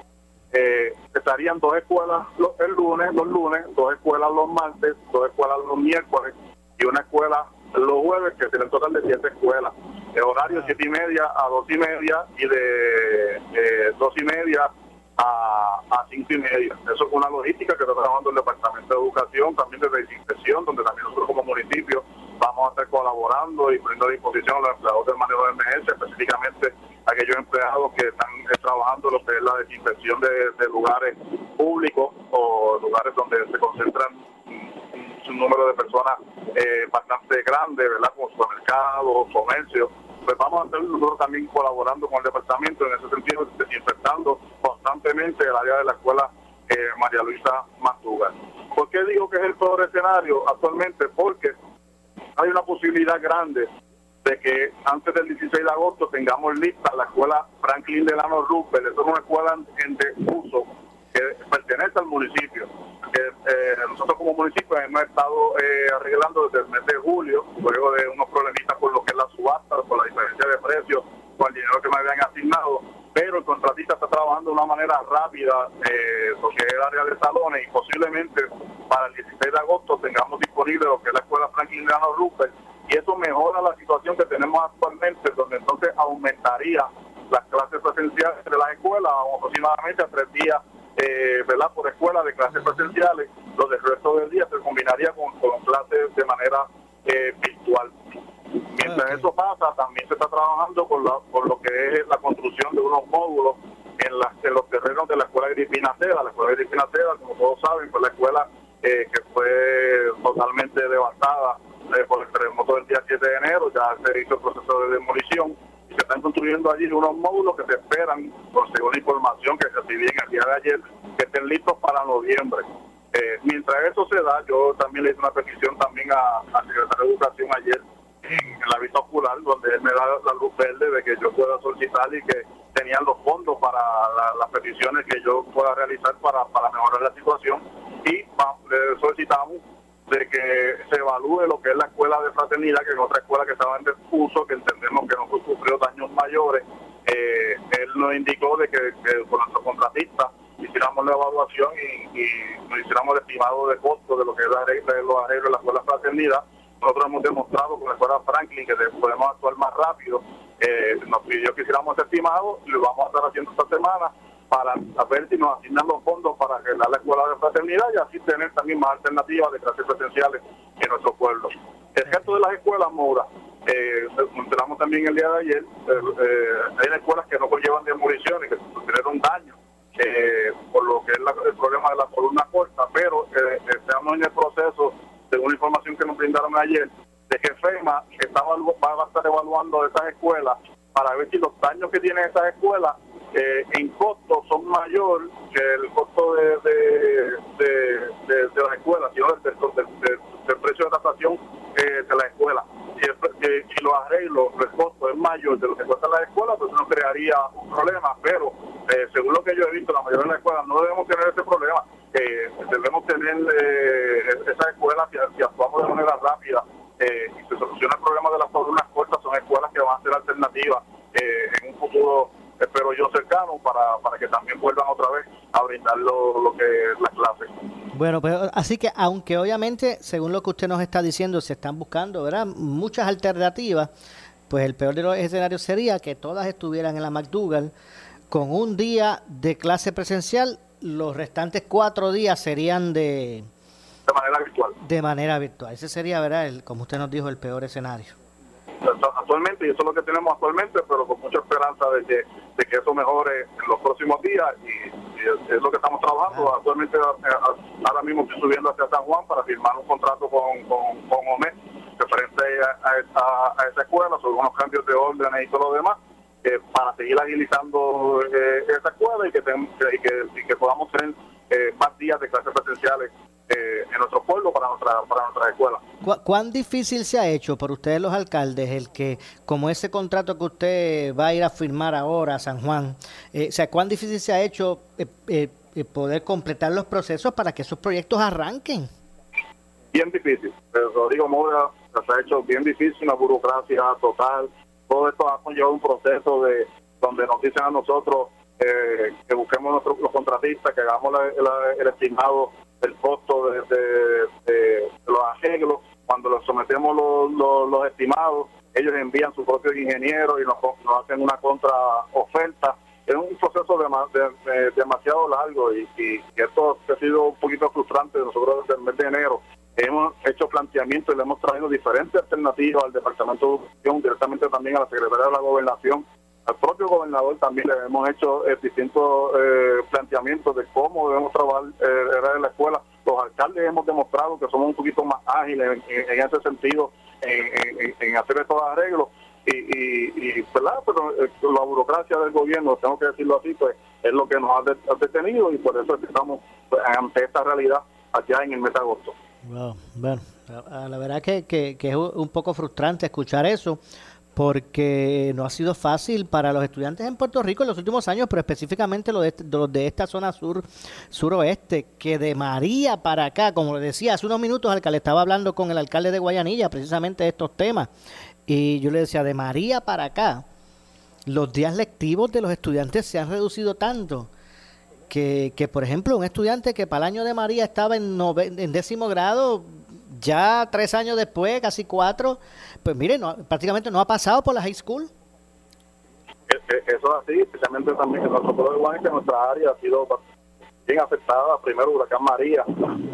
Eh, estarían dos escuelas el lunes, los lunes, dos escuelas los martes, dos escuelas los miércoles y una escuela los jueves, que sería un total de siete escuelas. El horario siete y media a dos y media y de eh, dos y media a, cinco y media. Eso es una logística que está trabajando el Departamento de Educación, también de desinfección, donde también nosotros como municipio vamos a estar colaborando y poniendo a disposición a los empleados del manejo de emergencia, específicamente aquellos empleados que están eh, trabajando lo que es la desinfección de, lugares públicos o lugares donde se concentran un, número de personas eh, bastante grande, ¿verdad? Como supermercados, comercios pues vamos a estar nosotros también colaborando con el departamento en ese sentido, desinfectando constantemente el área de la escuela eh, María Luisa Mastuga. ¿Por qué digo que es el peor escenario actualmente? Porque hay una posibilidad grande de que antes del 16 de agosto tengamos lista la escuela Franklin Delano Roosevelt. Es una escuela en desuso pertenece al municipio. Eh, nosotros como municipio hemos estado eh, arreglando desde el mes de julio, luego de unos problemitas por lo que es la subasta, por la diferencia de precios, con el dinero que me habían asignado, pero el contratista está trabajando de una manera rápida eh, lo que es el área de salones y posiblemente para el 16 de agosto tengamos disponible lo que es la escuela Franklin Delano Rupert y eso mejora la situación que tenemos actualmente, donde entonces aumentaría las clases presenciales de las escuelas aproximadamente a tres días eh, ¿verdad? por escuela de clases presenciales, los del resto del día se combinaría con, clases de manera eh, virtual. Mientras eso pasa, también se está trabajando con, la, con lo que es la construcción de unos módulos en, en los terrenos de la escuela Gripinacera. La escuela Gripinacera, como todos saben, fue la escuela eh, que fue totalmente devastada eh, por el terremoto del día 7 de enero, ya se hizo el proceso de demolición se están construyendo allí unos módulos que se esperan, por según la información que recibí en el día de ayer, que estén listos para noviembre. Eh, mientras eso se da, yo también le hice una petición también al secretario de Educación ayer en, la vista ocular, donde él me da la luz verde de que yo pueda solicitar y que tenían los fondos para las peticiones que yo pueda realizar para, para mejorar la situación. Y le solicitamos de que se evalúe lo que es la escuela de fraternidad, que es otra escuela que estaba en desuso, que entendemos que no sufrió daños mayores. Eh, él nos indicó de que, con nuestro contratista hiciéramos la evaluación y, nos hiciéramos el estimado de costo de lo que es los arreglos de la escuela fraternidad. Nosotros hemos demostrado con la escuela Franklin que podemos actuar más rápido. Eh, nos pidió que hiciéramos ese estimado y lo vamos a estar haciendo esta semana para ver si nos asignan los fondos para arreglar la escuela de fraternidad y así tener también más alternativas de clases presenciales en nuestro pueblo. El resto de las escuelas, Mora, eh, mencionamos también el día de ayer, eh, eh, hay escuelas que no conllevan demoliciones, que tuvieron daño eh, por lo que es el problema de la columna corta, pero estamos en el proceso, según la información que nos brindaron ayer, de que FEMA está, va a estar evaluando esas escuelas para ver si los daños que tienen esas escuelas eh, en costo son mayor que el costo de, de, de, de, la escuela, sino del, del, precio de adaptación eh, de la escuela. si, el- si los arreglos, el costo es mayor de lo que cuestan las escuelas, pues no crearía un problema. Pero eh, según lo que yo he visto, la mayoría de las escuelas no debemos tener ese problema. Eh, debemos tener eh, esas escuelas, si, si actuamos de manera rápida y se soluciona el problema de las columnas cortas, son escuelas que van a ser alternativas en un futuro, espero yo, cercano, para, para que también vuelvan otra vez a brindar lo, lo que es las clases. Bueno, pues así que aunque obviamente, según lo que usted nos está diciendo, se están buscando, ¿verdad? Muchas alternativas, pues el peor de los escenarios sería que todas estuvieran en la McDougall con un día de clase presencial, los restantes cuatro días serían de, De manera virtual. de manera virtual. Ese sería, ¿verdad? El, como usted nos dijo, el peor escenario. Actualmente y eso es lo que tenemos actualmente pero con mucha esperanza de que, de que eso mejore en los próximos días y, y es, lo que estamos trabajando. Actualmente eh, ahora mismo estoy subiendo hacia San Juan para firmar un contrato con, con, con OME referente a, a, a- a esa escuela sobre unos cambios de órdenes y todo lo demás eh, para seguir agilizando eh, esa escuela y que, ten- y que, y que podamos tener eh, más días de clases presenciales eh, en nuestro pueblo para nuestra para nuestra escuela ¿Cu- ¿Cuán difícil se ha hecho por ustedes los alcaldes el que, como ese contrato que usted va a ir a firmar ahora a San Juan, eh, o sea, cuán difícil se ha hecho eh, eh, eh, poder completar los procesos para que esos proyectos arranquen? bien difícil. Pero Rodrigo Mora se ha hecho bien difícil, una burocracia total. Todo esto ha conllevado un proceso de donde nos dicen a nosotros eh, que busquemos nosotros los contratistas, que hagamos la- la- el estimado del costo de, de- los arreglos. Cuando los sometemos los, los, estimados, ellos envían sus propios ingenieros y nos, nos hacen una contraoferta. Es un proceso de- de- demasiado largo y- y esto ha sido un poquito frustrante. Nosotros desde el mes de enero hemos hecho planteamientos y le hemos traído diferentes alternativas al Departamento de Educación, directamente también a la Secretaría de la Gobernación, al propio gobernador también le hemos hecho eh, distintos eh, planteamientos de cómo debemos trabajar eh, en la escuela. Los alcaldes hemos demostrado que somos un poquito más ágiles en, ese sentido, en, hacer estos arreglos. Y, y, ¿verdad? Pero eh, la burocracia del gobierno, tengo que decirlo así, pues es lo que nos ha, de- ha detenido y por eso estamos pues, ante esta realidad allá en el mes de agosto. Bueno, la, verdad que, que- es un poco frustrante escuchar eso, porque no ha sido fácil para los estudiantes en Puerto Rico en los últimos años, pero específicamente los de, los de esta zona sur, suroeste, que de María para acá, como le decía hace unos minutos, al que le estaba hablando con el alcalde de Guayanilla, precisamente de estos temas, y yo le decía, de María para acá, los días lectivos de los estudiantes se han reducido tanto que, que, por ejemplo, un estudiante que para el año de María estaba en décimo grado, ya tres años después, casi cuatro, pues mire, no, prácticamente no ha pasado por la high school. E- e- Eso es así, especialmente también en nuestro pueblo de nuestra área ha sido bien afectada. Primero, huracán María.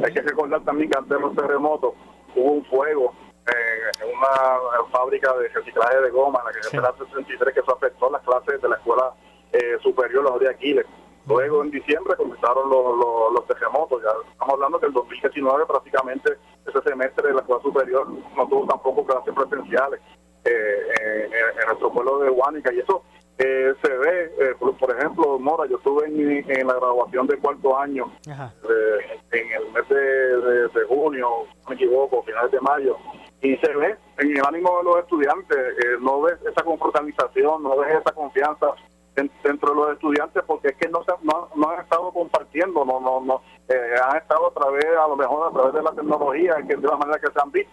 Hay que recordar también que antes de los terremotos hubo un fuego eh, en una fábrica de reciclaje de goma en la carretera 63 que eso afectó las clases de la escuela eh, superior, los de Aquiles. Luego, en diciembre, comenzaron los, los, los terremotos. Ya estamos hablando que el 2019 prácticamente ese semestre de la escuela superior no tuvo tampoco clases presenciales eh, en, en nuestro pueblo de Guánica. Y eso eh, se ve, eh, por, por ejemplo, Mora, yo estuve en, en la graduación de cuarto año eh, en el mes de, de- de junio, no me equivoco, finales de mayo, y se ve en el ánimo de los estudiantes, eh, no ves esa confrontación, no ves esa confianza en- dentro de los estudiantes porque es que no se, no, no han estado compartiendo, no no no eh, han estado a través, a lo mejor a través de la tecnología, que de la manera que se han visto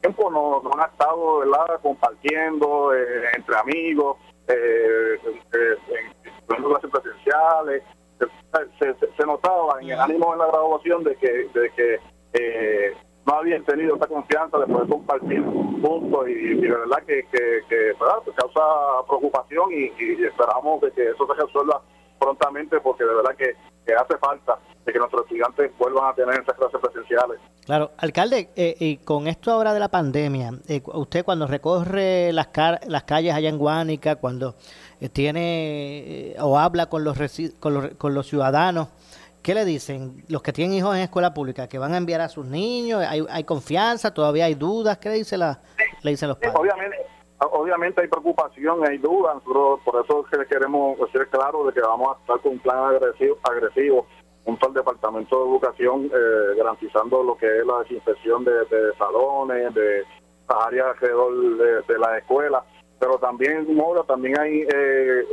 tiempo no, no han estado ¿verdad? compartiendo eh, entre amigos, eh, eh, en, clases presenciales. Se, se- se notaba en el ánimo de la graduación de que, de que eh, no habían tenido esa confianza de poder compartir juntos y, y de verdad que, que, que. Pues causa preocupación y, y esperamos que eso se resuelva prontamente porque de verdad que, hace falta de que nuestros estudiantes vuelvan a tener esas clases presenciales. Claro, alcalde, eh, y con esto ahora de la pandemia, eh, usted cuando recorre las, car- las calles allá en Guánica, cuando eh, tiene eh, o habla con los, con los con los ciudadanos, ¿qué le dicen? Los que tienen hijos en escuela pública, que van a enviar a sus niños, hay, hay confianza, todavía hay dudas, ¿qué le dice la, le dicen los padres? Obviamente, obviamente hay preocupación, hay dudas, nosotros por eso es que queremos ser claro de que vamos a estar con un plan agresivo, agresivo junto al Departamento de Educación, eh, garantizando lo que es la desinfección de, salones, de las áreas alrededor de, de la escuela, pero también Mora también hay eh,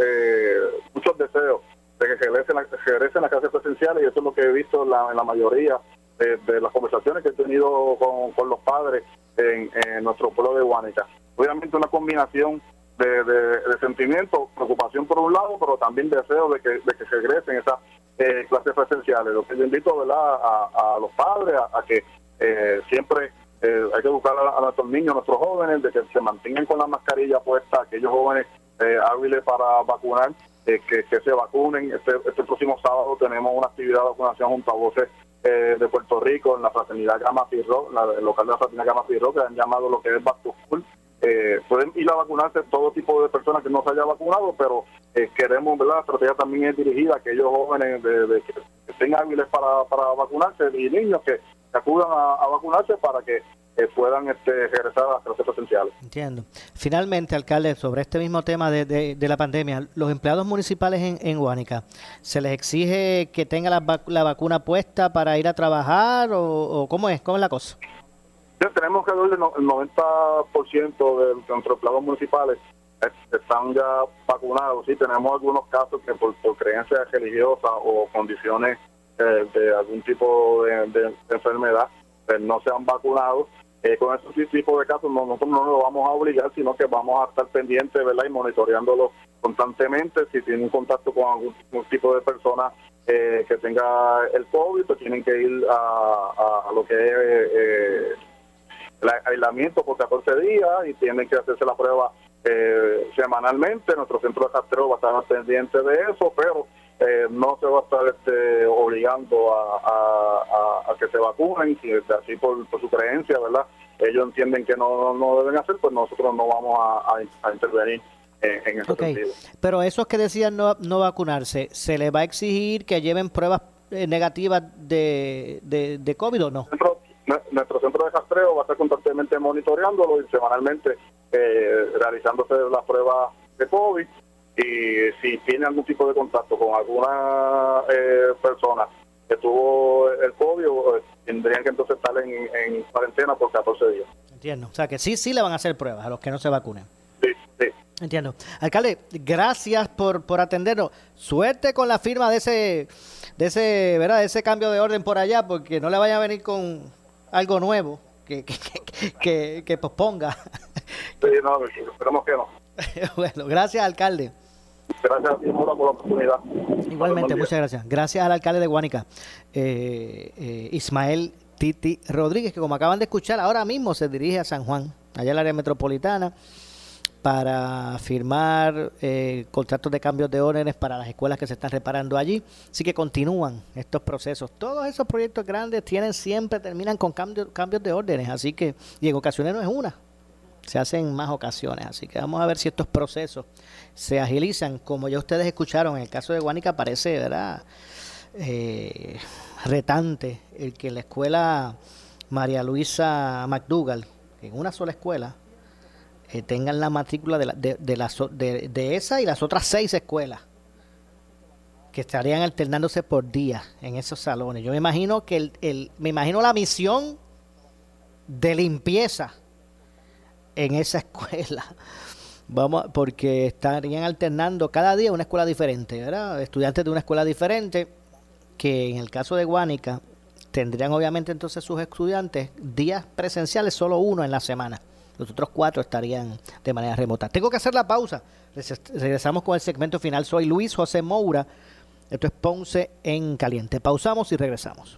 eh, muchos deseos de que regresen, regresen las clases presenciales y eso es lo que he visto la, en la mayoría de, las conversaciones que he tenido con, con los padres en, en nuestro pueblo de Guánica. Obviamente una combinación de, de, de sentimientos, preocupación por un lado, pero también deseo de que, de que regresen esas eh, clases presenciales. Lo que yo invito ¿verdad? A, a los padres a, que eh, siempre eh, hay que buscar a, a nuestros niños, a nuestros jóvenes, de que se mantengan con la mascarilla puesta, aquellos jóvenes eh, hábiles para vacunar, eh, que, que se vacunen. Este, este próximo sábado tenemos una actividad de vacunación junto a voces eh, de Puerto Rico en la fraternidad Gama Firro, la, el local de la fraternidad Gama Firro, que han llamado lo que es Back School. Eh, pueden ir a vacunarse todo tipo de personas que no se haya vacunado, pero eh, queremos, ¿verdad? La estrategia también es dirigida a aquellos jóvenes de, de que estén hábiles para, para vacunarse y niños que, que acudan a vacunarse para que eh, puedan este, regresar a las clases presenciales. Entiendo. Finalmente, alcalde, sobre este mismo tema de, de- de la pandemia, los empleados municipales en, en Guánica, ¿se les exige que tengan la, vac- la vacuna puesta para ir a trabajar o, o cómo es? ¿Cómo es la cosa? Ya tenemos que el no- el 90% de nuestros empleados municipales eh, están ya vacunados. Sí, tenemos algunos casos que por, por creencias religiosas o condiciones eh, de algún tipo de, de enfermedad pues, no se han vacunado. Eh, con ese tipo de casos no- nosotros no lo vamos a obligar, sino que vamos a estar pendientes ¿verdad? y monitoreándolo constantemente. Si tienen contacto con algún, tipo de persona eh, que tenga el COVID, pues tienen que ir a, lo que es eh, el aislamiento por 14 días y tienen que hacerse la prueba eh, semanalmente. Nuestro centro de rastreo va a estar pendiente de eso, pero eh, no se va a estar este, obligando a, a- a- a que se vacunen, si así por, por su creencia, ¿verdad? Ellos entienden que no, no deben hacer, pues nosotros no vamos a, intervenir en, en ese Ok. sentido. Pero esos que decían no, no vacunarse, ¿se les va a exigir que lleven pruebas eh, negativas de, de, de COVID o no? Nuestro centro de rastreo va a estar constantemente monitoreándolo y semanalmente eh, realizándose las pruebas de COVID y si tiene algún tipo de contacto con alguna eh, persona que tuvo el COVID, eh, tendrían que entonces estar en, en cuarentena por 14 días. Entiendo. O sea que sí, sí le van a hacer pruebas a los que no se vacunen. Sí, sí. Entiendo. Alcalde, gracias por, por atendernos. Suerte con la firma de ese, de ese, ¿verdad? De ese cambio de orden por allá, porque no le vaya a venir con algo nuevo que, que, que, que- que posponga. Sí, no, esperemos que no. bueno, gracias, alcalde. Gracias a ti, por la oportunidad. Igualmente, muchas gracias. Gracias al alcalde de Guánica, eh, eh, Ismael Titi Rodríguez, que como acaban de escuchar, ahora mismo se dirige a San Juan, allá al área metropolitana, para firmar eh, contratos de cambios de órdenes para las escuelas que se están reparando allí. Así que continúan estos procesos. Todos esos proyectos grandes tienen siempre, terminan con cambios, cambios de órdenes. Así que, y en ocasiones no es una, se hacen en más ocasiones. Así que vamos a ver si estos procesos se agilizan. Como ya ustedes escucharon, en el caso de Guánica parece, ¿verdad? Eh, retante el que la escuela María Luisa McDougall, en una sola escuela, eh, tengan la matrícula de, de esa y las otras seis escuelas que estarían alternándose por día en esos salones. Yo me imagino que el, el- me imagino la misión de limpieza en esa escuela. Vamos, porque estarían alternando cada día una escuela diferente, ¿verdad? Estudiantes de una escuela diferente, que en el caso de Guánica tendrían obviamente entonces sus estudiantes días presenciales, solo uno en la semana. Los otros cuatro estarían de manera remota. Tengo que hacer la pausa. Regresamos con el segmento final. Soy Luis José Moura. Esto es Ponce en Caliente. Pausamos y regresamos.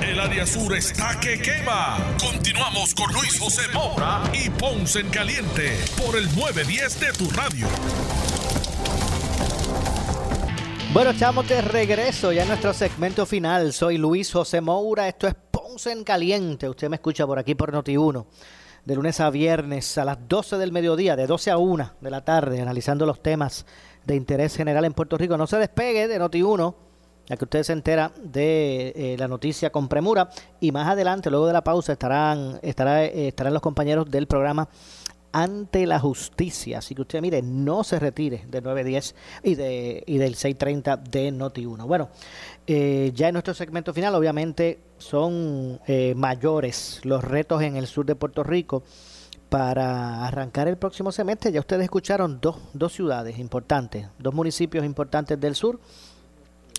El área sur está que quema. Continuamos con Luis José Moura y Ponce en Caliente por el 910 de tu radio. Bueno, estamos de regreso ya en nuestro segmento final. Soy Luis José Moura. Esto es Ponce en Caliente. Usted me escucha por aquí por Noti1. De lunes a viernes a las 12 del mediodía, de 12 a 1 de la tarde, analizando los temas de interés general en Puerto Rico. No se despegue de Noti1 ya que usted se entera de eh, la noticia con premura y más adelante, luego de la pausa, estarán, estará, eh, estarán los compañeros del programa ante la justicia. Así que usted, mire, no se retire del 910 y, de, y del 630 de Noti1. Bueno, eh, ya en nuestro segmento final, obviamente, son mayores los retos en el sur de Puerto Rico para arrancar el próximo semestre. Ya ustedes escucharon dos, dos ciudades importantes, dos municipios importantes del sur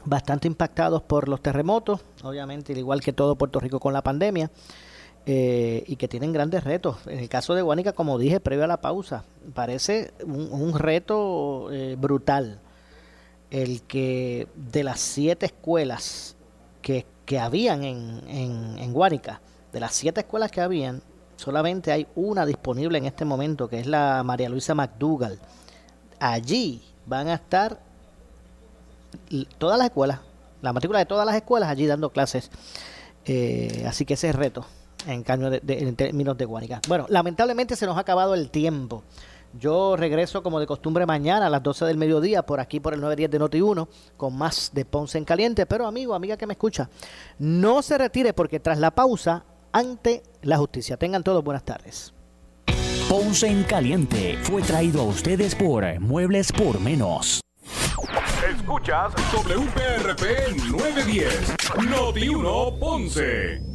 bastante impactados por los terremotos, obviamente, al igual que todo Puerto Rico con la pandemia, eh, y que tienen grandes retos. En el caso de Guánica, como dije previo a la pausa, parece un, reto eh, brutal el que de las siete escuelas que, que habían en, en, en Guánica, de las siete escuelas que habían, solamente hay una disponible en este momento, que es la María Luisa McDougall. Allí van a estar todas las escuelas, la matrícula de todas las escuelas allí dando clases. Eh, así que ese es reto en, de, en términos de Guánica. Bueno, lamentablemente se nos ha acabado el tiempo. Yo regreso como de costumbre mañana a las 12 del mediodía por aquí por el 910 de Noti1 con más de Ponce en Caliente. Pero amigo, amiga que me escucha, no se retire porque tras la pausa, ante la justicia. Tengan todos buenas tardes. Ponce en Caliente fue traído a ustedes por Muebles por Menos. Escuchas WPRP 910, Noti 1 Ponce.